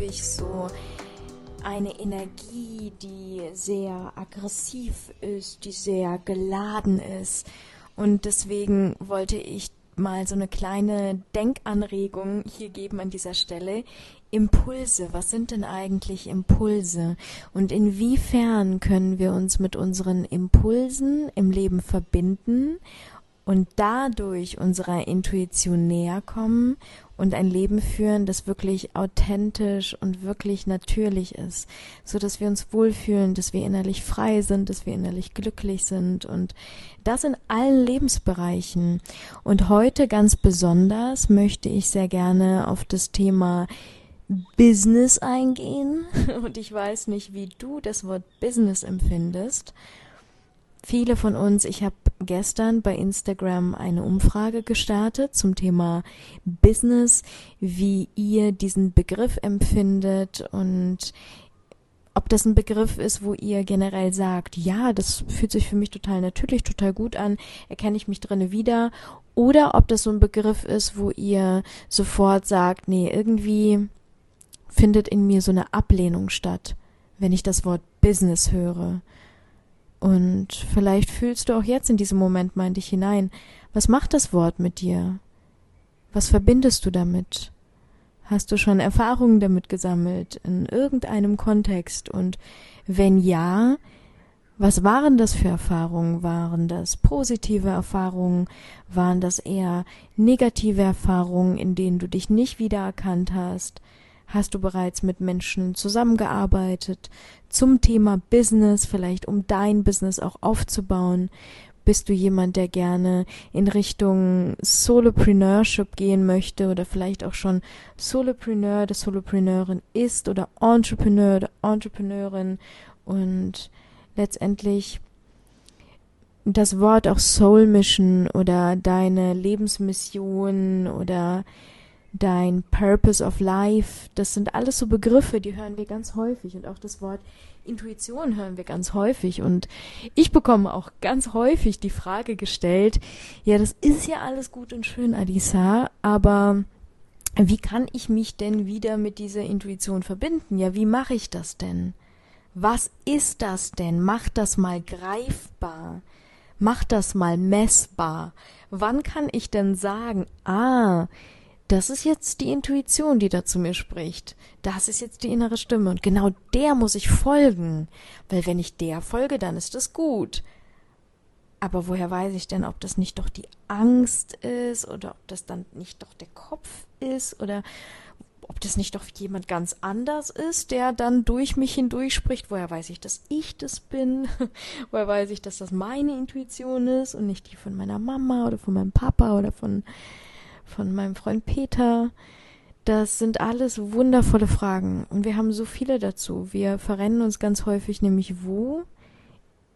häufig so eine Energie, die sehr aggressiv ist, die sehr geladen ist. Und deswegen wollte ich mal so eine kleine Denkanregung hier geben an dieser Stelle. Impulse, was sind denn eigentlich Impulse? Und inwiefern können wir uns mit unseren Impulsen im Leben verbinden und dadurch unserer Intuition näher kommen und ein Leben führen, das wirklich authentisch und wirklich natürlich ist, so dass wir uns wohlfühlen, dass wir innerlich frei sind, dass wir innerlich glücklich sind und das in allen Lebensbereichen. Und heute ganz besonders möchte ich sehr gerne auf das Thema Business eingehen und ich weiß nicht, wie du das Wort Business empfindest. Viele von uns, ich habe gestern bei Instagram eine Umfrage gestartet zum Thema Business, wie ihr diesen Begriff empfindet und ob das ein Begriff ist, wo ihr generell sagt, ja, das fühlt sich für mich total natürlich, total gut an, erkenne ich mich drinne wieder, oder ob das so ein Begriff ist, wo ihr sofort sagt, nee, irgendwie findet in mir so eine Ablehnung statt, wenn ich das Wort Business höre. Und vielleicht fühlst du auch jetzt in diesem Moment mal in dich hinein, was macht das Wort mit dir? Was verbindest du damit? Hast du schon Erfahrungen damit gesammelt in irgendeinem Kontext? Und wenn ja, was waren das für Erfahrungen? Waren das positive Erfahrungen? Waren das eher negative Erfahrungen, in denen du dich nicht wiedererkannt hast? Hast du bereits mit Menschen zusammengearbeitet zum Thema Business, vielleicht um dein Business auch aufzubauen? Bist du jemand, der gerne in Richtung Solopreneurship gehen möchte oder vielleicht auch schon Solopreneur oder Solopreneurin ist oder Entrepreneur oder Entrepreneurin und letztendlich das Wort auch Soul Mission oder deine Lebensmission oder dein Purpose of Life, das sind alles so Begriffe, die hören wir ganz häufig und auch das Wort Intuition hören wir ganz häufig und ich bekomme auch ganz häufig die Frage gestellt, ja, das ist ja alles gut und schön, Alisa, aber wie kann ich mich denn wieder mit dieser Intuition verbinden? Ja, wie mache ich das denn? Was ist das denn? Mach das mal greifbar. Mach das mal messbar. Wann kann ich denn sagen, ah, das ist jetzt die Intuition, die da zu mir spricht. Das ist jetzt die innere Stimme. Und genau der muss ich folgen. Weil wenn ich der folge, dann ist es gut. Aber woher weiß ich denn, ob das nicht doch die Angst ist oder ob das dann nicht doch der Kopf ist oder ob das nicht doch jemand ganz anders ist, der dann durch mich hindurch spricht? Woher weiß ich, dass ich das bin? woher weiß ich, dass das meine Intuition ist und nicht die von meiner Mama oder von meinem Papa oder von von meinem Freund Peter. Das sind alles wundervolle Fragen und wir haben so viele dazu. Wir verrennen uns ganz häufig nämlich wo?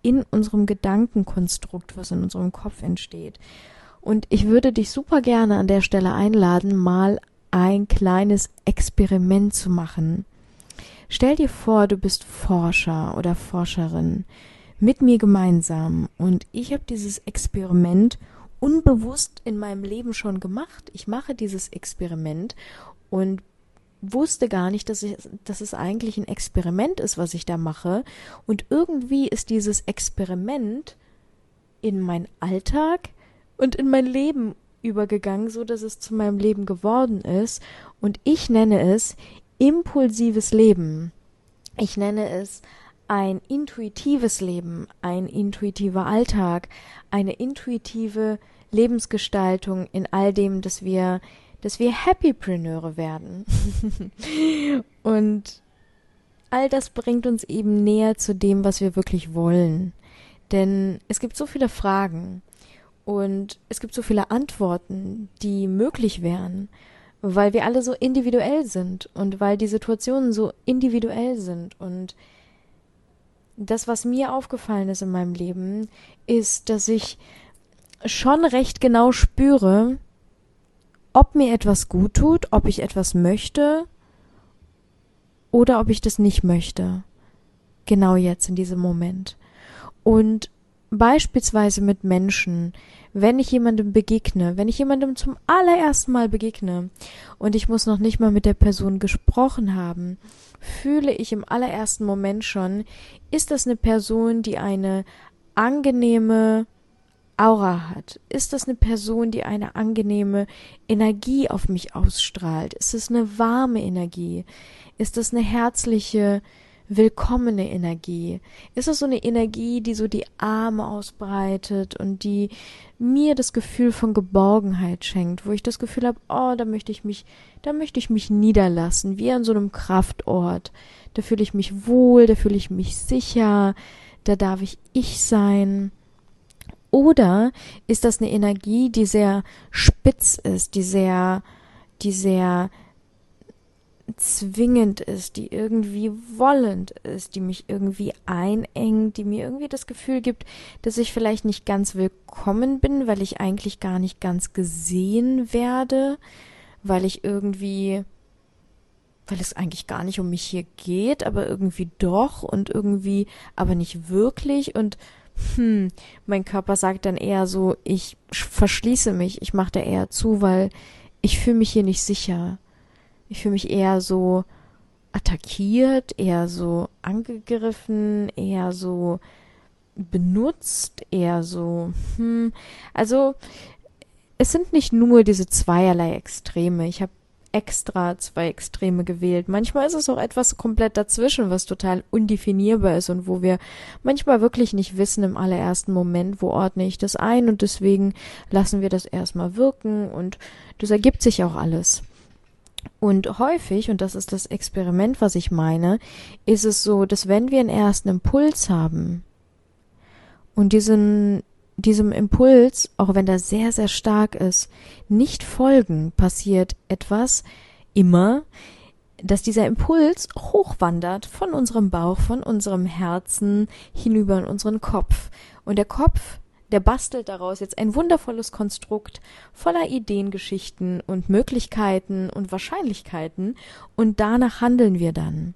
In unserem Gedankenkonstrukt, was in unserem Kopf entsteht. Und ich würde dich super gerne an der Stelle einladen, mal ein kleines Experiment zu machen. Stell dir vor, du bist Forscher oder Forscherin mit mir gemeinsam und ich habe dieses Experiment unbewusst in meinem Leben schon gemacht. Ich mache dieses Experiment und wusste gar nicht, dass, ich, dass es eigentlich ein Experiment ist, was ich da mache. Und irgendwie ist dieses Experiment in meinen Alltag und in mein Leben übergegangen, so dass es zu meinem Leben geworden ist. Und ich nenne es impulsives Leben. Ich nenne es ein intuitives Leben, ein intuitiver Alltag, eine intuitive Lebensgestaltung in all dem, dass wir, dass wir Happypreneure werden. Und all das bringt uns eben näher zu dem, was wir wirklich wollen. Denn es gibt so viele Fragen und es gibt so viele Antworten, die möglich wären, weil wir alle so individuell sind und weil die Situationen so individuell sind und das, was mir aufgefallen ist in meinem Leben, ist, dass ich schon recht genau spüre, ob mir etwas gut tut, ob ich etwas möchte oder ob ich das nicht möchte. Genau jetzt in diesem Moment. Und beispielsweise mit Menschen, wenn ich jemandem begegne, wenn ich jemandem zum allerersten Mal begegne und ich muss noch nicht mal mit der Person gesprochen haben, fühle ich im allerersten Moment schon, ist das eine Person, die eine angenehme Aura hat? Ist das eine Person, die eine angenehme Energie auf mich ausstrahlt? Ist es eine warme Energie? Ist das eine herzliche, willkommene Energie? Ist es so eine Energie, die so die Arme ausbreitet und die mir das Gefühl von Geborgenheit schenkt, wo ich das Gefühl habe, oh, da möchte ich mich, da möchte ich mich niederlassen, wie an so einem Kraftort. Da fühle ich mich wohl, da fühle ich mich sicher, da darf ich ich sein. Oder ist das eine Energie, die sehr spitz ist, die sehr, die sehr zwingend ist, die irgendwie wollend ist, die mich irgendwie einengt, die mir irgendwie das Gefühl gibt, dass ich vielleicht nicht ganz willkommen bin, weil ich eigentlich gar nicht ganz gesehen werde, weil ich irgendwie, weil es eigentlich gar nicht um mich hier geht, aber irgendwie doch und irgendwie, aber nicht wirklich und hm, mein Körper sagt dann eher so, ich verschließe mich, ich mache da eher zu, weil ich fühle mich hier nicht sicher. Ich fühle mich eher so attackiert, eher so angegriffen, eher so benutzt, eher so, hm, also es sind nicht nur diese zweierlei Extreme. Ich habe extra zwei Extreme gewählt. Manchmal ist es auch etwas komplett dazwischen, was total undefinierbar ist und wo wir manchmal wirklich nicht wissen im allerersten Moment, wo ordne ich das ein und deswegen lassen wir das erstmal wirken und das ergibt sich auch alles. Und häufig, und das ist das Experiment, was ich meine, ist es so, dass wenn wir einen ersten Impuls haben und diesen diesem Impuls, auch wenn der sehr, sehr stark ist, nicht folgen, passiert etwas immer, dass dieser Impuls hochwandert von unserem Bauch, von unserem Herzen hinüber in unseren Kopf. Und der Kopf, der bastelt daraus jetzt ein wundervolles Konstrukt voller Ideen, Geschichten und Möglichkeiten und Wahrscheinlichkeiten und danach handeln wir dann.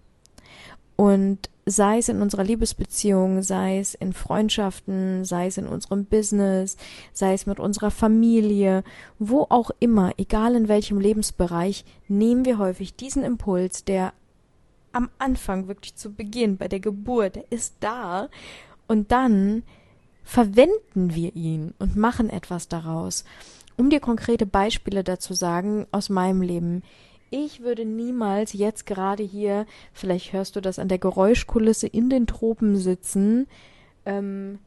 Und sei es in unserer Liebesbeziehung, sei es in Freundschaften, sei es in unserem Business, sei es mit unserer Familie, wo auch immer, egal in welchem Lebensbereich, nehmen wir häufig diesen Impuls, der am Anfang, wirklich zu Beginn, bei der Geburt, der ist da, und dann verwenden wir ihn und machen etwas daraus. Um dir konkrete Beispiele dazu sagen aus meinem Leben. Ich würde niemals jetzt gerade hier, vielleicht hörst du das an der Geräuschkulisse in den Tropen sitzen, ähm,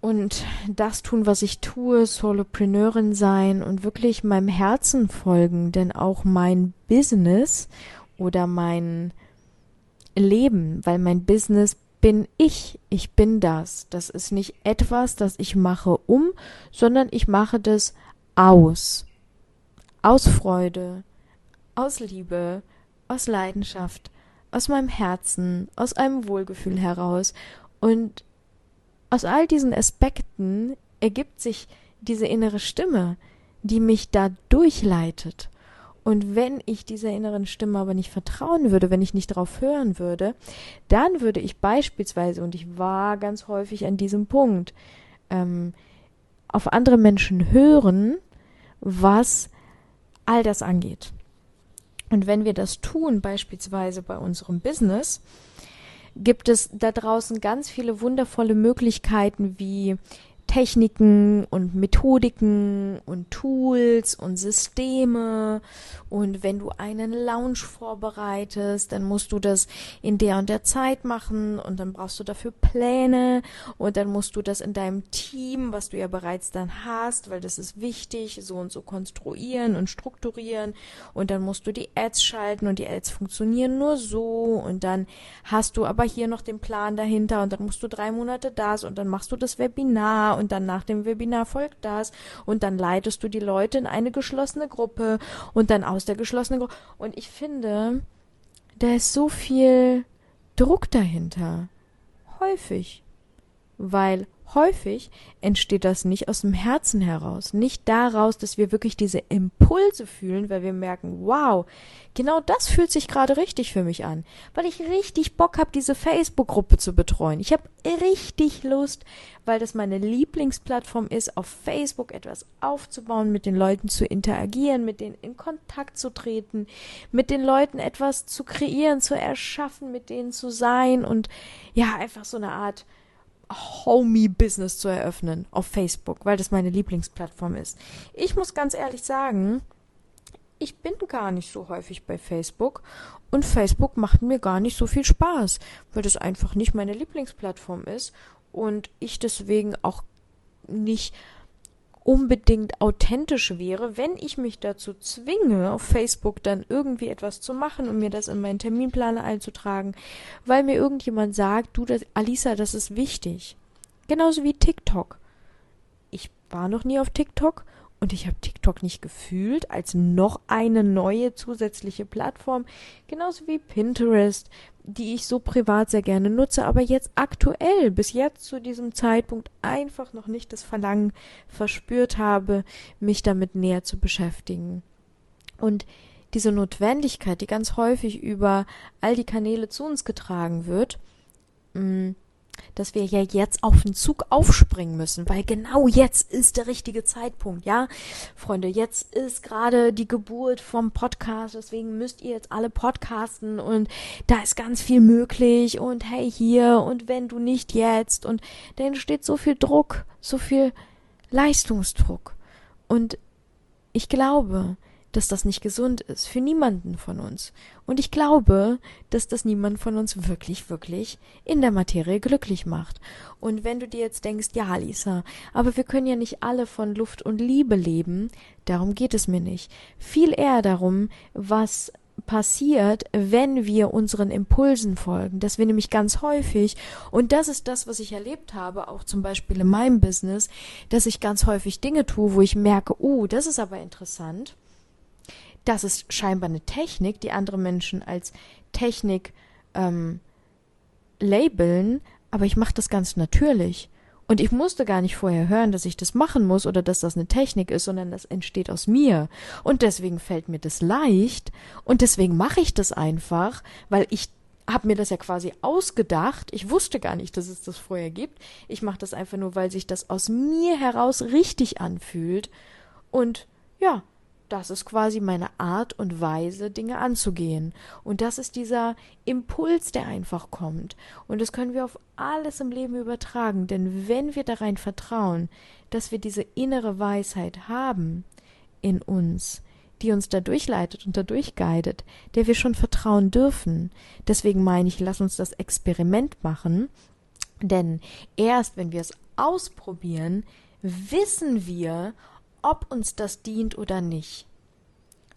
und das tun, was ich tue, Solopreneurin sein und wirklich meinem Herzen folgen, denn auch mein Business oder mein Leben, weil mein Business bin ich, ich bin das. Das ist nicht etwas, das ich mache um, sondern ich mache das aus aus Freude, aus Liebe, aus Leidenschaft, aus meinem Herzen, aus einem Wohlgefühl heraus. Und aus all diesen Aspekten ergibt sich diese innere Stimme, die mich da durchleitet. Und wenn ich dieser inneren Stimme aber nicht vertrauen würde, wenn ich nicht darauf hören würde, dann würde ich beispielsweise, und ich war ganz häufig an diesem Punkt, ähm, auf andere Menschen hören, was all das angeht. Und wenn wir das tun, beispielsweise bei unserem Business, gibt es da draußen ganz viele wundervolle Möglichkeiten wie Techniken und Methodiken und Tools und Systeme. Und wenn du einen Lounge vorbereitest, dann musst du das in der und der Zeit machen und dann brauchst du dafür Pläne und dann musst du das in deinem Team, was du ja bereits dann hast, weil das ist wichtig, so und so konstruieren und strukturieren und dann musst du die Ads schalten und die Ads funktionieren nur so und dann hast du aber hier noch den Plan dahinter und dann musst du drei Monate das und dann machst du das Webinar und dann nach dem Webinar folgt das und dann leitest du die Leute in eine geschlossene Gruppe und dann aus der geschlossenen Gruppe. Und ich finde, da ist so viel Druck dahinter. Häufig. Weil häufig entsteht das nicht aus dem Herzen heraus, nicht daraus, dass wir wirklich diese Impulse fühlen, weil wir merken, wow, genau das fühlt sich gerade richtig für mich an, weil ich richtig Bock habe, diese Facebook-Gruppe zu betreuen. Ich habe richtig Lust, weil das meine Lieblingsplattform ist, auf Facebook etwas aufzubauen, mit den Leuten zu interagieren, mit denen in Kontakt zu treten, mit den Leuten etwas zu kreieren, zu erschaffen, mit denen zu sein und ja, einfach so eine Art Homie-Business zu eröffnen auf Facebook, weil das meine Lieblingsplattform ist. Ich muss ganz ehrlich sagen, ich bin gar nicht so häufig bei Facebook und Facebook macht mir gar nicht so viel Spaß, weil das einfach nicht meine Lieblingsplattform ist und ich deswegen auch nicht unbedingt authentisch wäre, wenn ich mich dazu zwinge, auf Facebook dann irgendwie etwas zu machen und mir das in meinen Terminplaner einzutragen, weil mir irgendjemand sagt, du, das, Alisa, das ist wichtig. Genauso wie TikTok. Ich war noch nie auf TikTok und ich habe TikTok nicht gefühlt als noch eine neue zusätzliche Plattform, genauso wie Pinterest, die ich so privat sehr gerne nutze, aber jetzt aktuell, bis jetzt zu diesem Zeitpunkt einfach noch nicht das Verlangen verspürt habe, mich damit näher zu beschäftigen. Und diese Notwendigkeit, die ganz häufig über all die Kanäle zu uns getragen wird, mh, mm, dass wir ja jetzt auf den Zug aufspringen müssen, weil genau jetzt ist der richtige Zeitpunkt, ja? Freunde, jetzt ist gerade die Geburt vom Podcast, deswegen müsst ihr jetzt alle podcasten und da ist ganz viel möglich und hey hier und wenn du nicht jetzt und da entsteht so viel Druck, so viel Leistungsdruck. Und ich glaube, dass das nicht gesund ist für niemanden von uns. Und ich glaube, dass das niemand von uns wirklich, wirklich in der Materie glücklich macht. Und wenn du dir jetzt denkst, ja, Lisa, aber wir können ja nicht alle von Luft und Liebe leben, darum geht es mir nicht. Viel eher darum, was passiert, wenn wir unseren Impulsen folgen, dass wir nämlich ganz häufig, und das ist das, was ich erlebt habe, auch zum Beispiel in meinem Business, dass ich ganz häufig Dinge tue, wo ich merke, oh, das ist aber interessant, das ist scheinbar eine Technik, die andere Menschen als Technik ähm, labeln, aber ich mache das ganz natürlich. Und ich musste gar nicht vorher hören, dass ich das machen muss oder dass das eine Technik ist, sondern das entsteht aus mir. Und deswegen fällt mir das leicht und deswegen mache ich das einfach, weil ich habe mir das ja quasi ausgedacht. Ich wusste gar nicht, dass es das vorher gibt. Ich mache das einfach nur, weil sich das aus mir heraus richtig anfühlt. Und ja, das ist quasi meine Art und Weise, Dinge anzugehen. Und das ist dieser Impuls, der einfach kommt. Und das können wir auf alles im Leben übertragen. Denn wenn wir darein vertrauen, dass wir diese innere Weisheit haben in uns, die uns da durchleitet und da durchguidet, der wir schon vertrauen dürfen. Deswegen meine ich, lass uns das Experiment machen. Denn erst wenn wir es ausprobieren, wissen wir, ob uns das dient oder nicht.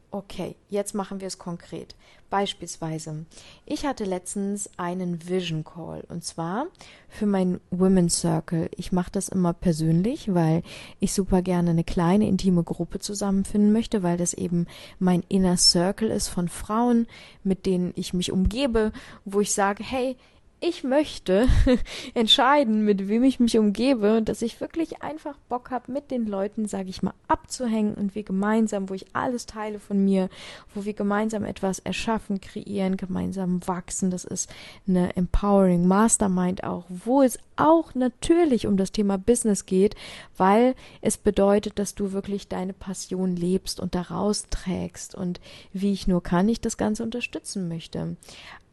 Okay, jetzt machen wir es konkret. Beispielsweise, ich hatte letztens einen Vision Call und zwar für mein Women's Circle. Ich mache das immer persönlich, weil ich super gerne eine kleine intime Gruppe zusammenfinden möchte, weil das eben mein Inner Circle ist von Frauen, mit denen ich mich umgebe, wo ich sage, hey, ich möchte entscheiden, mit wem ich mich umgebe, dass ich wirklich einfach Bock habe, mit den Leuten, sage ich mal, abzuhängen und wir gemeinsam, wo ich alles teile von mir, wo wir gemeinsam etwas erschaffen, kreieren, gemeinsam wachsen. Das ist eine Empowering Mastermind auch, wo es auch natürlich um das Thema Business geht, weil es bedeutet, dass du wirklich deine Passion lebst und daraus trägst und wie ich nur kann, ich das Ganze unterstützen möchte.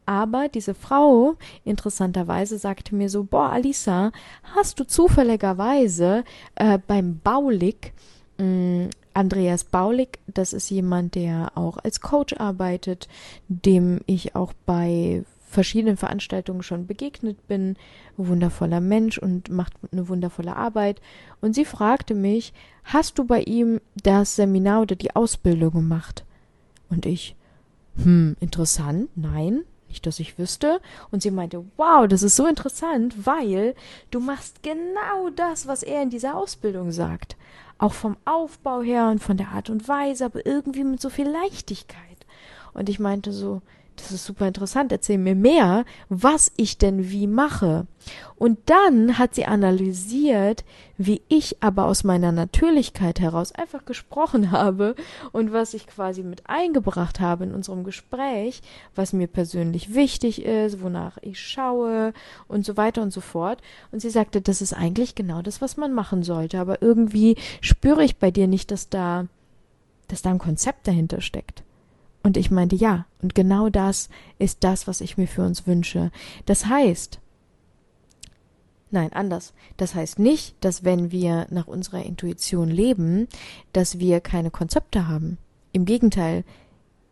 Aber diese Frau, interessanterweise, sagte mir so, boah, Alisa, hast du zufälligerweise äh, beim Baulig, mh, mm, Andreas Baulig, das ist jemand, der auch als Coach arbeitet, dem ich auch bei verschiedenen Veranstaltungen schon begegnet bin, wundervoller Mensch und macht eine wundervolle Arbeit. Und sie fragte mich, hast du bei ihm das Seminar oder die Ausbildung gemacht? Und ich, hm, interessant, nein, nicht, dass ich wüsste. Und sie meinte, wow, das ist so interessant, weil du machst genau das, was er in dieser Ausbildung sagt. Auch vom Aufbau her und von der Art und Weise, aber irgendwie mit so viel Leichtigkeit. Und ich meinte so, das ist super interessant, erzähl mir mehr, was ich denn wie mache. Und dann hat sie analysiert, wie ich aber aus meiner Natürlichkeit heraus einfach gesprochen habe und was ich quasi mit eingebracht habe in unserem Gespräch, was mir persönlich wichtig ist, wonach ich schaue und so weiter und so fort. Und sie sagte, das ist eigentlich genau das, was man machen sollte, aber irgendwie spüre ich bei dir nicht, dass da, dass da ein Konzept dahinter steckt. Und ich meinte, ja, und genau das ist das, was ich mir für uns wünsche. Das heißt, nein, anders. Das heißt nicht, dass wenn wir nach unserer Intuition leben, dass wir keine Konzepte haben. Im Gegenteil,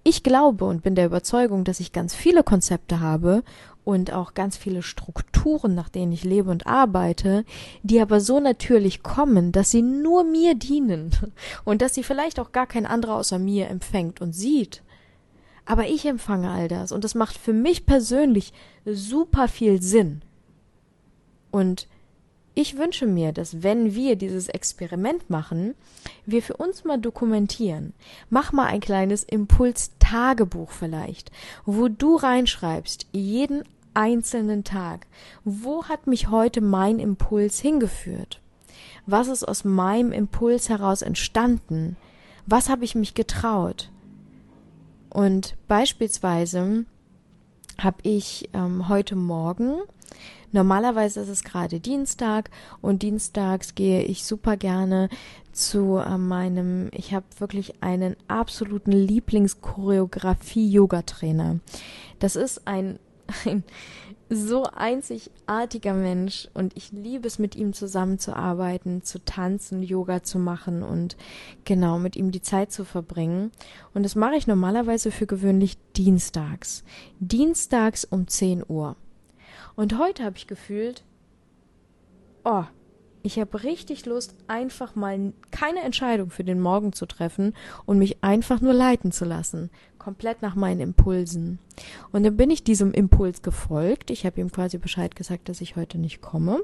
ich glaube und bin der Überzeugung, dass ich ganz viele Konzepte habe und auch ganz viele Strukturen, nach denen ich lebe und arbeite, die aber so natürlich kommen, dass sie nur mir dienen und dass sie vielleicht auch gar kein anderer außer mir empfängt und sieht. Aber ich empfange all das und das macht für mich persönlich super viel Sinn. Und ich wünsche mir, dass wenn wir dieses Experiment machen, wir für uns mal dokumentieren. Mach mal ein kleines Impuls-Tagebuch vielleicht, wo du reinschreibst, jeden einzelnen Tag. Wo hat mich heute mein Impuls hingeführt? Was ist aus meinem Impuls heraus entstanden? Was habe ich mich getraut? Und beispielsweise habe ich ähm, heute Morgen, normalerweise ist es gerade Dienstag und dienstags gehe ich super gerne zu äh, meinem, ich habe wirklich einen absoluten Lieblingschoreografie-Yoga-Trainer. Das ist ein, ein so einzigartiger Mensch und ich liebe es, mit ihm zusammenzuarbeiten, zu tanzen, Yoga zu machen und genau mit ihm die Zeit zu verbringen. Und das mache ich normalerweise für gewöhnlich dienstags. Dienstags um 10 Uhr. Und heute habe ich gefühlt, oh, ich habe richtig Lust, einfach mal keine Entscheidung für den Morgen zu treffen und mich einfach nur leiten zu lassen, komplett nach meinen Impulsen. Und dann bin ich diesem Impuls gefolgt. Ich habe ihm quasi Bescheid gesagt, dass ich heute nicht komme.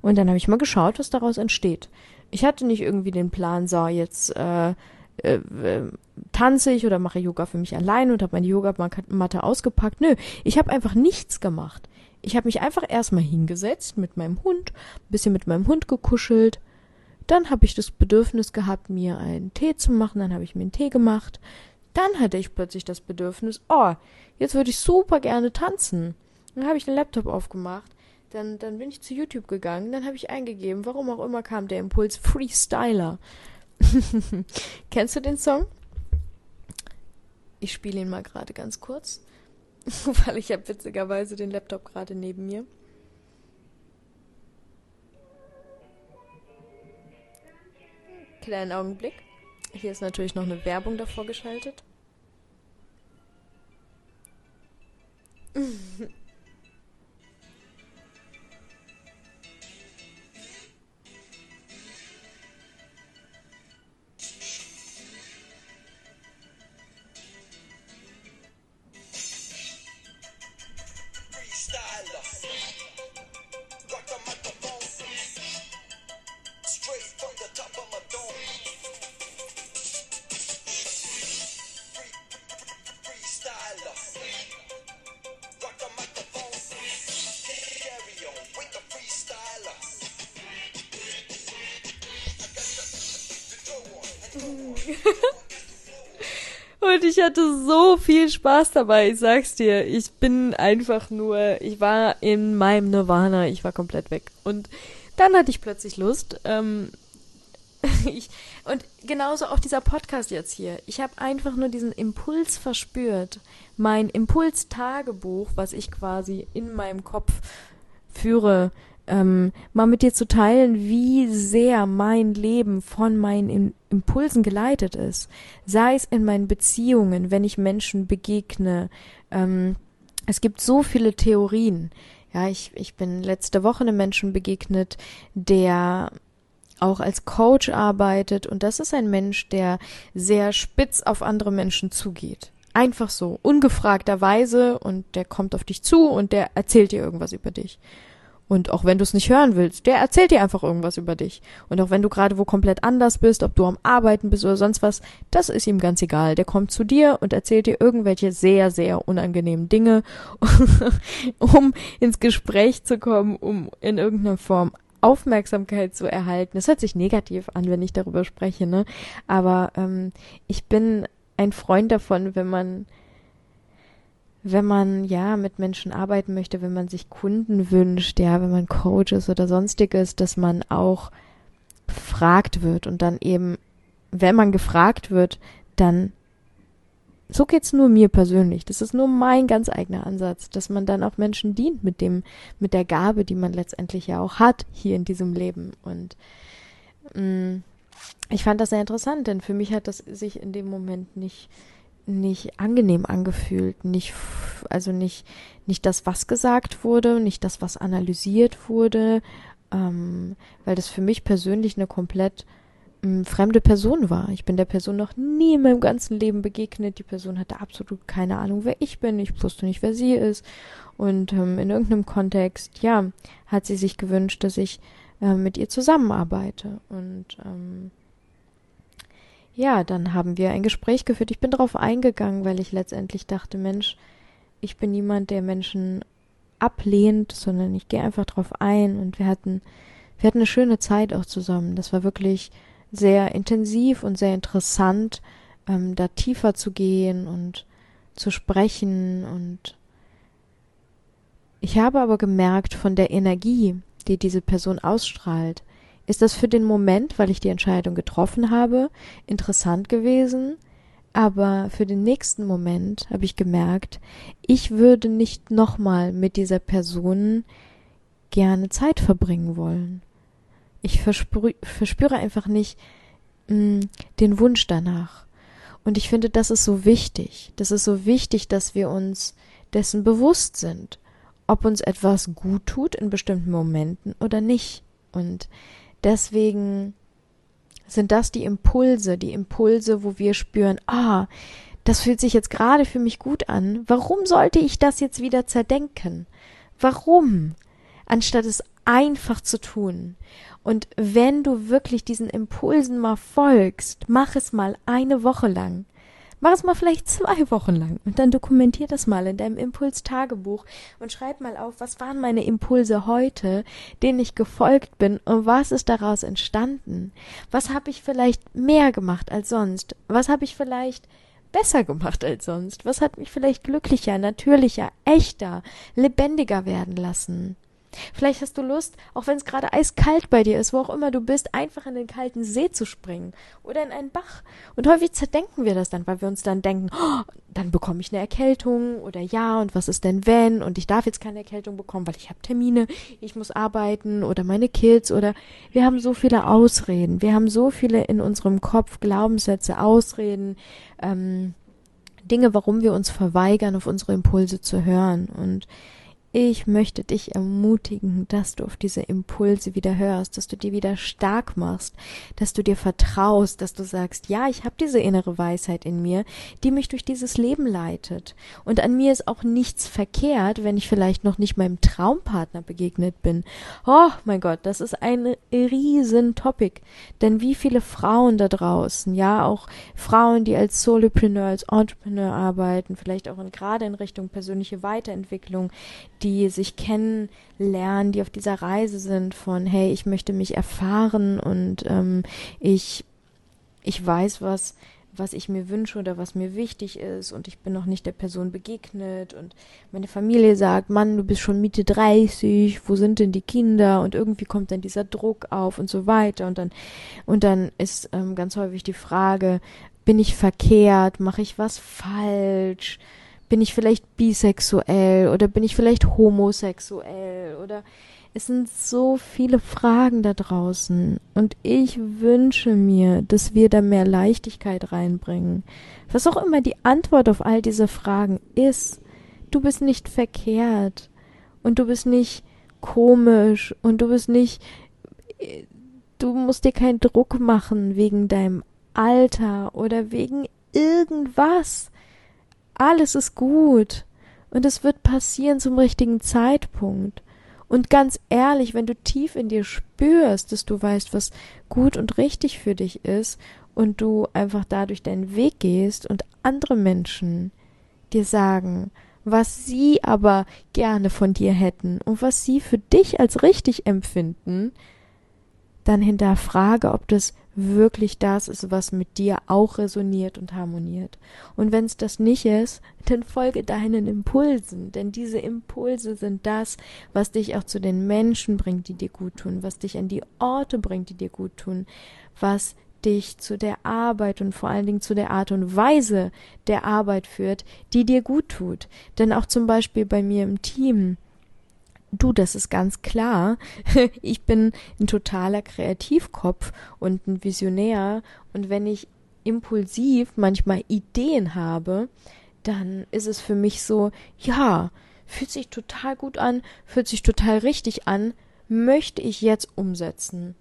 Und dann habe ich mal geschaut, was daraus entsteht. Ich hatte nicht irgendwie den Plan, so jetzt äh, äh, tanze ich oder mache Yoga für mich allein und habe meine Yogamatte ausgepackt. Nö, ich habe einfach nichts gemacht. Ich habe mich einfach erstmal hingesetzt mit meinem Hund, ein bisschen mit meinem Hund gekuschelt. Dann habe ich das Bedürfnis gehabt, mir einen Tee zu machen. Dann habe ich mir einen Tee gemacht. Dann hatte ich plötzlich das Bedürfnis, oh, jetzt würde ich super gerne tanzen. Dann habe ich den Laptop aufgemacht. Dann, dann bin ich zu YouTube gegangen. Dann habe ich eingegeben, warum auch immer kam der Impuls Freestyler. Kennst du den Song? Ich spiele ihn mal gerade ganz kurz. weil ich habe witzigerweise den Laptop gerade neben mir. Kleinen Augenblick. Hier ist natürlich noch eine Werbung davor geschaltet. Und ich hatte so viel Spaß dabei, ich sag's dir. Ich bin einfach nur, ich war in meinem Nirvana, ich war komplett weg. Und dann hatte ich plötzlich Lust. Ähm, ich, und genauso auch dieser Podcast jetzt hier. Ich habe einfach nur diesen Impuls verspürt. Mein Impulstagebuch, was ich quasi in meinem Kopf führe, ähm, mal mit dir zu teilen, wie sehr mein Leben von meinen Impulsen geleitet ist. Sei es in meinen Beziehungen, wenn ich Menschen begegne. Ähm, es gibt so viele Theorien. Ja, ich, ich bin letzte Woche einem Menschen begegnet, der auch als Coach arbeitet und das ist ein Mensch, der sehr spitz auf andere Menschen zugeht. Einfach so, ungefragterweise und der kommt auf dich zu und der erzählt dir irgendwas über dich. Und auch wenn du es nicht hören willst, der erzählt dir einfach irgendwas über dich. Und auch wenn du gerade wo komplett anders bist, ob du am Arbeiten bist oder sonst was, das ist ihm ganz egal. Der kommt zu dir und erzählt dir irgendwelche sehr, sehr unangenehmen Dinge, um ins Gespräch zu kommen, um in irgendeiner Form Aufmerksamkeit zu erhalten. Das hört sich negativ an, wenn ich darüber spreche, ne? Aber ähm, ich bin ein Freund davon, wenn man wenn man ja mit Menschen arbeiten möchte, wenn man sich Kunden wünscht, ja, wenn man Coach ist oder sonstiges, dass man auch gefragt wird und dann eben, wenn man gefragt wird, dann so geht's nur mir persönlich. Das ist nur mein ganz eigener Ansatz, dass man dann auch Menschen dient mit dem, mit der Gabe, die man letztendlich ja auch hat hier in diesem Leben. Und mh, mm, ich fand das sehr interessant, denn für mich hat das sich in dem Moment nicht nicht angenehm angefühlt, nicht also nicht nicht das, was gesagt wurde, nicht das, was analysiert wurde, ähm, weil das für mich persönlich eine komplett fremde Person war. Ich bin der Person noch nie in meinem ganzen Leben begegnet. Die Person hatte absolut keine Ahnung, wer ich bin. Ich wusste nicht, wer sie ist. Und ähm, in irgendeinem Kontext, ja, hat sie sich gewünscht, dass ich äh, mit ihr zusammenarbeite. Und ähm, ja, dann haben wir ein Gespräch geführt. Ich bin darauf eingegangen, weil ich letztendlich dachte, Mensch, ich bin niemand, der Menschen ablehnt, sondern ich gehe einfach drauf ein und wir hatten, wir hatten eine schöne Zeit auch zusammen. Das war wirklich sehr intensiv und sehr interessant, ähm, da tiefer zu gehen und zu sprechen. Und ich habe aber gemerkt, von der Energie, die diese Person ausstrahlt, ist das für den Moment, weil ich die Entscheidung getroffen habe, interessant gewesen. Aber für den nächsten Moment habe ich gemerkt, ich würde nicht nochmal mit dieser Person gerne Zeit verbringen wollen. Ich verspüre einfach nicht mh, mm, den Wunsch danach. Und ich finde, das ist so wichtig. Das ist so wichtig, dass wir uns dessen bewusst sind, ob uns etwas gut tut in bestimmten Momenten oder nicht. Und deswegen sind das die Impulse, die Impulse, wo wir spüren, ah, das fühlt sich jetzt gerade für mich gut an. Warum sollte ich das jetzt wieder zerdenken? Warum? Anstatt es einfach zu tun. Und wenn du wirklich diesen Impulsen mal folgst, mach es mal eine Woche lang. Mach es mal vielleicht zwei Wochen lang und dann dokumentier das mal in deinem Impulstagebuch und schreib mal auf, was waren meine Impulse heute, denen ich gefolgt bin und was ist daraus entstanden? Was habe ich vielleicht mehr gemacht als sonst? Was habe ich vielleicht besser gemacht als sonst? Was hat mich vielleicht glücklicher, natürlicher, echter, lebendiger werden lassen? Vielleicht hast du Lust, auch wenn es gerade eiskalt bei dir ist, wo auch immer du bist, einfach in den kalten See zu springen oder in einen Bach. Und häufig zerdenken wir das dann, weil wir uns dann denken, oh, dann bekomme ich eine Erkältung oder ja, und was ist denn wenn? Und ich darf jetzt keine Erkältung bekommen, weil ich habe Termine, ich muss arbeiten oder meine Kids oder wir haben so viele Ausreden. Wir haben so viele in unserem Kopf Glaubenssätze, Ausreden, ähm, Dinge, warum wir uns verweigern, auf unsere Impulse zu hören. Und ich möchte dich ermutigen, dass du auf diese Impulse wieder hörst, dass du dir wieder stark machst, dass du dir vertraust, dass du sagst, ja, ich habe diese innere Weisheit in mir, die mich durch dieses Leben leitet. Und an mir ist auch nichts verkehrt, wenn ich vielleicht noch nicht meinem Traumpartner begegnet bin. Oh mein Gott, das ist ein riesen Topic. Denn wie viele Frauen da draußen, ja, auch Frauen, die als Solopreneur, als Entrepreneur arbeiten, vielleicht auch in, gerade in Richtung persönliche Weiterentwicklung, die sich kennenlernen, die auf dieser Reise sind von, hey, ich möchte mich erfahren und ähm, ich, ich weiß was, was ich mir wünsche oder was mir wichtig ist und ich bin noch nicht der Person begegnet und meine Familie sagt, Mann, du bist schon Mitte 30, wo sind denn die Kinder? Und irgendwie kommt dann dieser Druck auf und so weiter und dann und dann ist ähm, ganz häufig die Frage, bin ich verkehrt, mache ich was falsch, bin ich vielleicht bisexuell oder bin ich vielleicht homosexuell oder es sind so viele Fragen da draußen und ich wünsche mir, dass wir da mehr Leichtigkeit reinbringen. Was auch immer die Antwort auf all diese Fragen ist, du bist nicht verkehrt und du bist nicht komisch und du bist nicht, du musst dir keinen Druck machen wegen deinem Alter oder wegen irgendwas alles ist gut und es wird passieren zum richtigen Zeitpunkt. Und ganz ehrlich, wenn du tief in dir spürst, dass du weißt, was gut und richtig für dich ist und du einfach dadurch deinen Weg gehst und andere Menschen dir sagen, was sie aber gerne von dir hätten und was sie für dich als richtig empfinden, dann hinterfrage, ob das wirklich das ist, was mit dir auch resoniert und harmoniert. Und wenn es das nicht ist, dann folge deinen Impulsen, denn diese Impulse sind das, was dich auch zu den Menschen bringt, die dir gut tun, was dich an die Orte bringt, die dir gut tun, was dich zu der Arbeit und vor allen Dingen zu der Art und Weise der Arbeit führt, die dir gut tut. Denn auch zum Beispiel bei mir im Team, Du, das ist ganz klar. Ich bin ein totaler Kreativkopf und ein Visionär. Und wenn ich impulsiv manchmal Ideen habe, dann ist es für mich so, ja, fühlt sich total gut an, fühlt sich total richtig an, möchte ich jetzt umsetzen.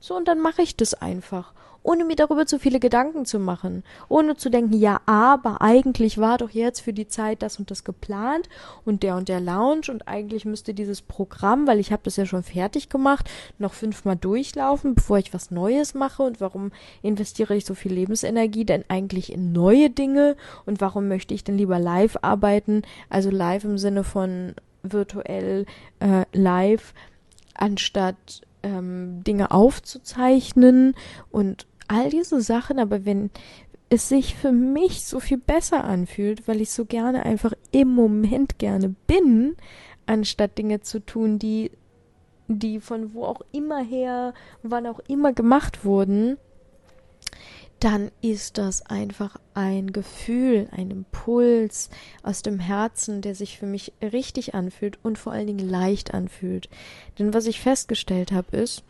So, und dann mache ich das einfach ohne mir darüber zu viele Gedanken zu machen, ohne zu denken, ja, aber eigentlich war doch jetzt für die Zeit das und das geplant und der und der Lounge und eigentlich müsste dieses Programm, weil ich habe das ja schon fertig gemacht, noch fünfmal durchlaufen, bevor ich was Neues mache und warum investiere ich so viel Lebensenergie denn eigentlich in neue Dinge und warum möchte ich denn lieber live arbeiten, also live im Sinne von virtuell äh, live, anstatt ähm, Dinge aufzuzeichnen und all diese Sachen, aber wenn es sich für mich so viel besser anfühlt, weil ich so gerne einfach im Moment gerne bin, anstatt Dinge zu tun, die die von wo auch immer her, wann auch immer gemacht wurden, dann ist das einfach ein Gefühl, ein Impuls aus dem Herzen, der sich für mich richtig anfühlt und vor allen Dingen leicht anfühlt. Denn was ich festgestellt habe, ist,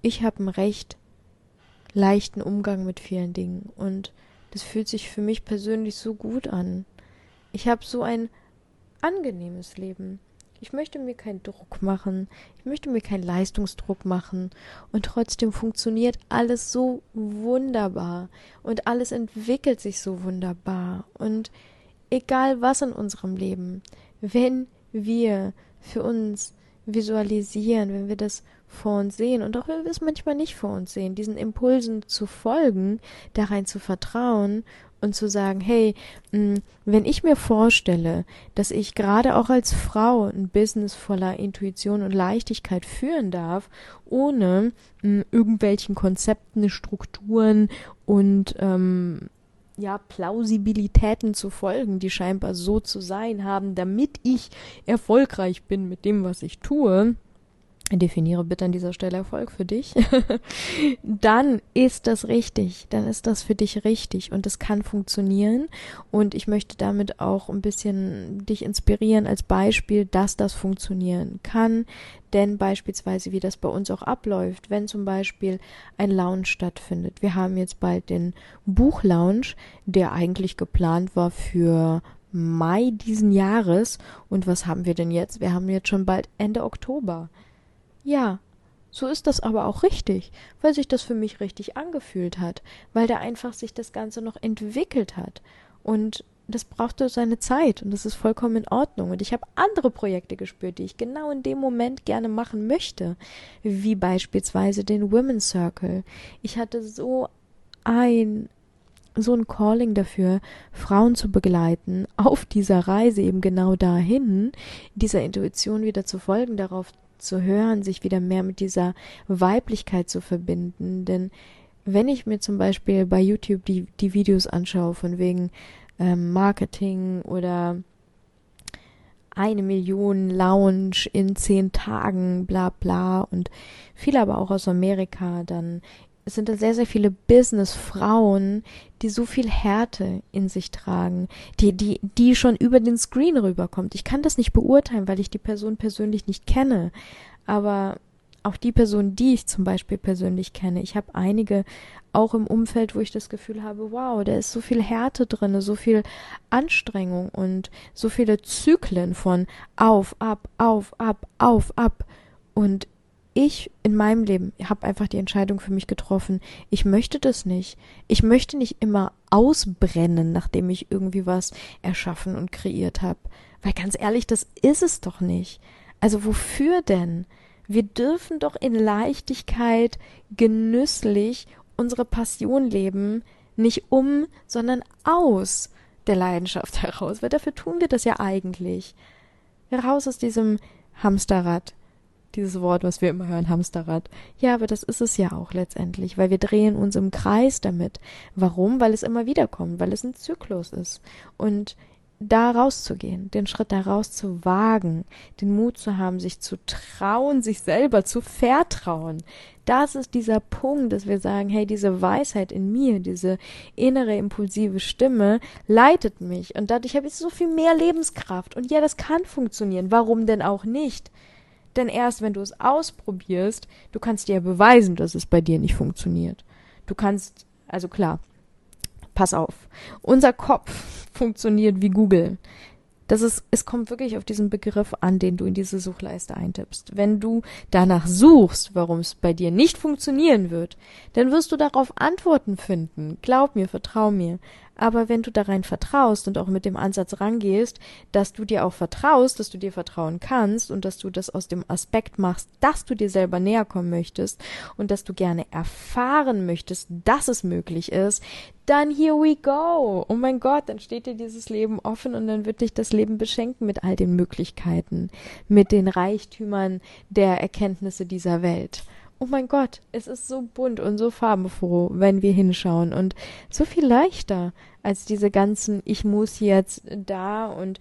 ich habe ein Recht, leichten Umgang mit vielen Dingen. Und das fühlt sich für mich persönlich so gut an. Ich habe so ein angenehmes Leben. Ich möchte mir keinen Druck machen. Ich möchte mir keinen Leistungsdruck machen. Und trotzdem funktioniert alles so wunderbar. Und alles entwickelt sich so wunderbar. Und egal was in unserem Leben, wenn wir für uns visualisieren, wenn wir das vor uns sehen. Und auch wenn wir es manchmal nicht vor uns sehen, diesen Impulsen zu folgen, da rein zu vertrauen und zu sagen, hey, mh, wenn ich mir vorstelle, dass ich gerade auch als Frau ein Business voller Intuition und Leichtigkeit führen darf, ohne mh, irgendwelchen Konzepten, Strukturen und ähm, ja, Plausibilitäten zu folgen, die scheinbar so zu sein haben, damit ich erfolgreich bin mit dem, was ich tue, definiere bitte an dieser Stelle Erfolg für dich, dann ist das richtig, dann ist das für dich richtig und es kann funktionieren und ich möchte damit auch ein bisschen dich inspirieren als Beispiel, dass das funktionieren kann, denn beispielsweise wie das bei uns auch abläuft, wenn zum Beispiel ein Lounge stattfindet. Wir haben jetzt bald den Buchlounge, der eigentlich geplant war für Mai diesen Jahres und was haben wir denn jetzt? Wir haben jetzt schon bald Ende Oktober. Ja, so ist das aber auch richtig, weil sich das für mich richtig angefühlt hat, weil da einfach sich das Ganze noch entwickelt hat. Und das brauchte seine Zeit und das ist vollkommen in Ordnung. Und ich habe andere Projekte gespürt, die ich genau in dem Moment gerne machen möchte, wie beispielsweise den Women's Circle. Ich hatte so ein so ein Calling dafür, Frauen zu begleiten, auf dieser Reise eben genau dahin, dieser Intuition wieder zu folgen, darauf zu hören, sich wieder mehr mit dieser Weiblichkeit zu verbinden. Denn wenn ich mir zum Beispiel bei YouTube die, die Videos anschaue, von wegen ähm, Marketing oder eine Million Lounge in zehn Tagen, bla bla und viele aber auch aus Amerika, dann es sind da sehr, sehr viele Businessfrauen, die so viel Härte in sich tragen, die, die, die schon über den Screen rüberkommt. Ich kann das nicht beurteilen, weil ich die Person persönlich nicht kenne. Aber auch die Person, die ich zum Beispiel persönlich kenne, ich habe einige auch im Umfeld, wo ich das Gefühl habe, wow, da ist so viel Härte drin, so viel Anstrengung und so viele Zyklen von auf, ab, auf, ab, auf, ab. Und ich in meinem Leben habe einfach die Entscheidung für mich getroffen, ich möchte das nicht. Ich möchte nicht immer ausbrennen, nachdem ich irgendwie was erschaffen und kreiert habe. Weil ganz ehrlich, das ist es doch nicht. Also wofür denn? Wir dürfen doch in Leichtigkeit, genüsslich unsere Passion leben, nicht um, sondern aus der Leidenschaft heraus, weil dafür tun wir das ja eigentlich. Raus aus diesem Hamsterrad. Dieses Wort, was wir immer hören, Hamsterrad. Ja, aber das ist es ja auch letztendlich, weil wir drehen uns im Kreis damit. Warum? Weil es immer wieder kommt, weil es ein Zyklus ist. Und da rauszugehen, den Schritt da raus zu wagen, den Mut zu haben, sich zu trauen, sich selber zu vertrauen. Das ist dieser Punkt, dass wir sagen, hey, diese Weisheit in mir, diese innere impulsive Stimme leitet mich und dadurch habe ich so viel mehr Lebenskraft. Und ja, das kann funktionieren. Warum denn auch nicht? Denn erst wenn du es ausprobierst, du kannst dir ja beweisen, dass es bei dir nicht funktioniert. Du kannst, also klar, pass auf. Unser Kopf funktioniert wie Google. Das ist, es kommt wirklich auf diesen Begriff an, den du in diese Suchleiste eintippst. Wenn du danach suchst, warum es bei dir nicht funktionieren wird, dann wirst du darauf Antworten finden. Glaub mir, vertrau mir. Aber wenn du da rein vertraust und auch mit dem Ansatz rangehst, dass du dir auch vertraust, dass du dir vertrauen kannst und dass du das aus dem Aspekt machst, dass du dir selber näher kommen möchtest und dass du gerne erfahren möchtest, dass es möglich ist, dann here we go. Oh mein Gott, dann steht dir dieses Leben offen und dann wird dich das Leben beschenken mit all den Möglichkeiten, mit den Reichtümern der Erkenntnisse dieser Welt oh mein Gott, es ist so bunt und so farbenfroh, wenn wir hinschauen und so viel leichter als diese ganzen, ich muss jetzt da und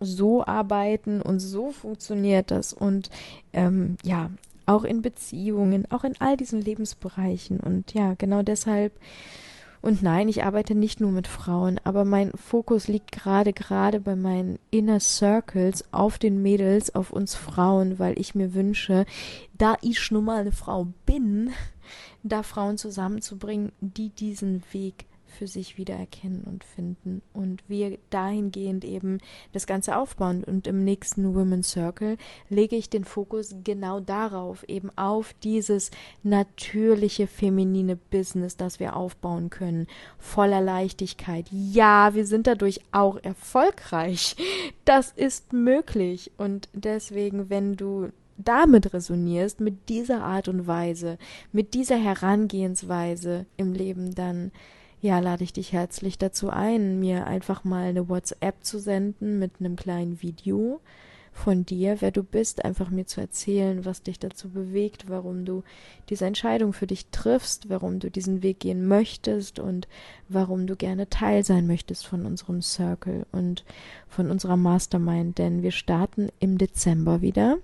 so arbeiten und so funktioniert das. Und ähm, ja, auch in Beziehungen, auch in all diesen Lebensbereichen. Und ja, genau deshalb und nein, ich arbeite nicht nur mit Frauen, aber mein Fokus liegt gerade gerade bei meinen Inner Circles auf den Mädels, auf uns Frauen, weil ich mir wünsche, da ich nun mal eine Frau bin, da Frauen zusammenzubringen, die diesen Weg für sich wieder erkennen und finden und wir dahingehend eben das Ganze aufbauen. Und im nächsten Women's Circle lege ich den Fokus genau darauf, eben auf dieses natürliche feminine Business, das wir aufbauen können, voller Leichtigkeit. Ja, wir sind dadurch auch erfolgreich. Das ist möglich. Und deswegen, wenn du damit resonierst, mit dieser Art und Weise, mit dieser Herangehensweise im Leben, dann ja, lade ich dich herzlich dazu ein, mir einfach mal eine WhatsApp zu senden mit einem kleinen Video von dir, wer du bist, einfach mir zu erzählen, was dich dazu bewegt, warum du diese Entscheidung für dich triffst, warum du diesen Weg gehen möchtest und warum du gerne Teil sein möchtest von unserem Circle und von unserer Mastermind, denn wir starten im Dezember wieder.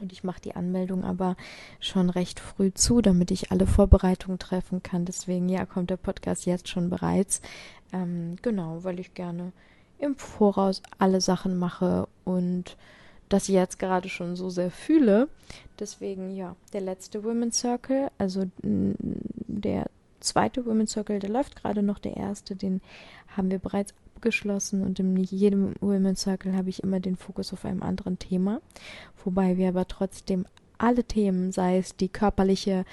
Und ich mache die Anmeldung aber schon recht früh zu, damit ich alle Vorbereitungen treffen kann. Deswegen, ja, kommt der Podcast jetzt schon bereits. Ähm, genau, weil ich gerne im Voraus alle Sachen mache und das jetzt gerade schon so sehr fühle. Deswegen, ja, der letzte Women's Circle, also der zweite Women's Circle, der läuft gerade noch, der erste, den haben wir bereits abgeschlossen und in jedem Women's Circle habe ich immer den Fokus auf einem anderen Thema, wobei wir aber trotzdem alle Themen, sei es die körperliche,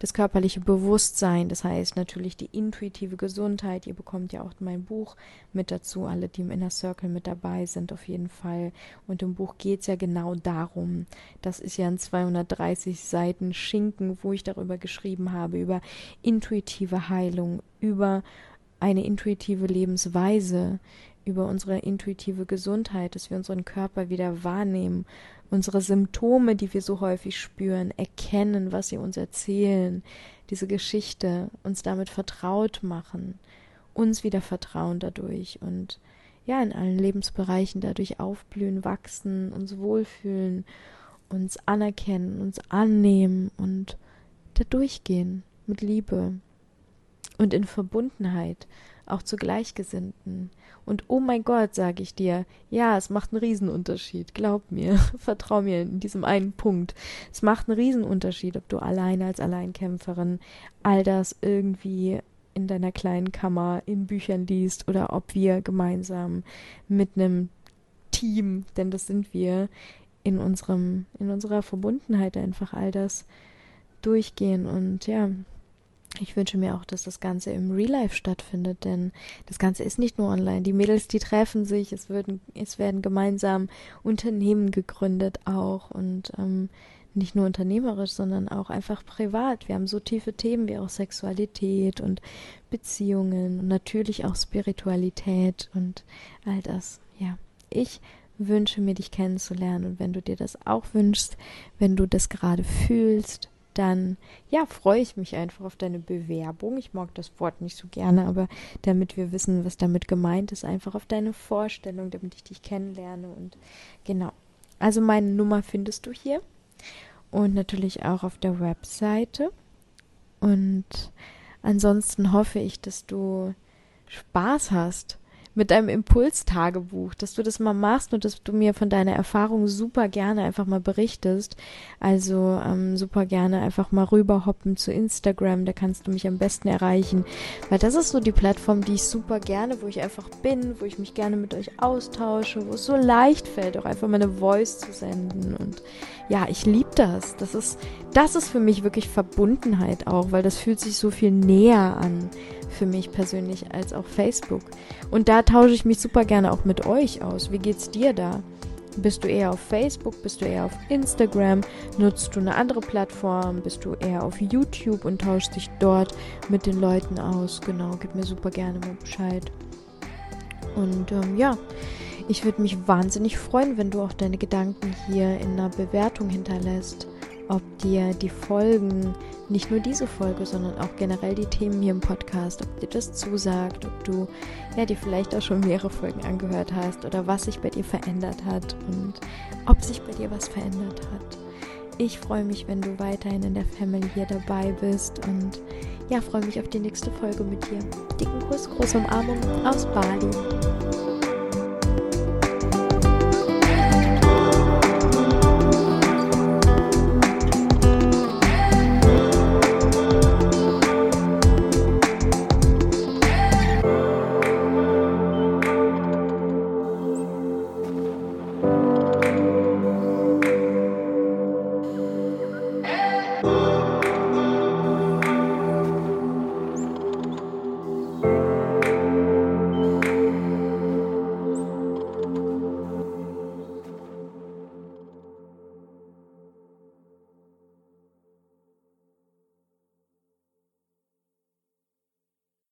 das körperliche Bewusstsein, das heißt natürlich die intuitive Gesundheit. Ihr bekommt ja auch mein Buch mit dazu, alle, die im Inner Circle mit dabei sind, auf jeden Fall. Und im Buch geht es ja genau darum. Das ist ja ein 230 Seiten Schinken, wo ich darüber geschrieben habe, über intuitive Heilung, über eine intuitive Lebensweise, über unsere intuitive Gesundheit, dass wir unseren Körper wieder wahrnehmen, unsere Symptome, die wir so häufig spüren, erkennen, was sie uns erzählen, diese Geschichte, uns damit vertraut machen, uns wieder vertrauen dadurch und ja, in allen Lebensbereichen dadurch aufblühen, wachsen, uns wohlfühlen, uns anerkennen, uns annehmen und da durchgehen mit Liebe und in Verbundenheit, auch zu Gleichgesinnten. Und oh mein Gott, sage ich dir, ja, es macht einen Riesenunterschied. Glaub mir, vertrau mir in diesem einen Punkt. Es macht einen Riesenunterschied, ob du alleine als Alleinkämpferin all das irgendwie in deiner kleinen Kammer in Büchern liest oder ob wir gemeinsam mit einem Team, denn das sind wir, in unserem, in unserer Verbundenheit einfach all das durchgehen und ja, ich wünsche mir auch, dass das Ganze im Real Life stattfindet, denn das Ganze ist nicht nur online. Die Mädels, die treffen sich, es werden, es werden gemeinsam Unternehmen gegründet auch und ähm, nicht nur unternehmerisch, sondern auch einfach privat. Wir haben so tiefe Themen wie auch Sexualität und Beziehungen und natürlich auch Spiritualität und all das. Ja, ich wünsche mir, dich kennenzulernen und wenn du dir das auch wünschst, wenn du das gerade fühlst, dann ja, freue ich mich einfach auf deine Bewerbung. Ich mag das Wort nicht so gerne, aber damit wir wissen, was damit gemeint ist, einfach auf deine Vorstellung, damit ich dich kennenlerne und genau. Also meine Nummer findest du hier und natürlich auch auf der Webseite. Und ansonsten hoffe ich, dass du Spaß hast mit deinem Impulstagebuch, dass du das mal machst und dass du mir von deiner Erfahrung super gerne einfach mal berichtest. Also ähm, super gerne einfach mal rüberhoppen zu Instagram, da kannst du mich am besten erreichen, weil das ist so die Plattform, die ich super gerne, wo ich einfach bin, wo ich mich gerne mit euch austausche, wo es so leicht fällt, auch einfach meine Voice zu senden und ja, ich liebe das. Das ist, das ist für mich wirklich Verbundenheit auch, weil das fühlt sich so viel näher an für mich persönlich als auch Facebook. Und da tausche ich mich super gerne auch mit euch aus. Wie geht's dir da? Bist du eher auf Facebook? Bist du eher auf Instagram? Nutzt du eine andere Plattform? Bist du eher auf YouTube und tauschst dich dort mit den Leuten aus? Genau, gib mir super gerne mal Bescheid. Und ähm, ja, ich würde mich wahnsinnig freuen, wenn du auch deine Gedanken hier in einer Bewertung hinterlässt ob dir die Folgen, nicht nur diese Folge, sondern auch generell die Themen hier im Podcast, ob dir das zusagt, ob du ja dir vielleicht auch schon mehrere Folgen angehört hast oder was sich bei dir verändert hat und ob sich bei dir was verändert hat. Ich freue mich, wenn du weiterhin in der Family hier dabei bist und ja, freue mich auf die nächste Folge mit dir. Dicken Kuss, große Umarmung aus Bali.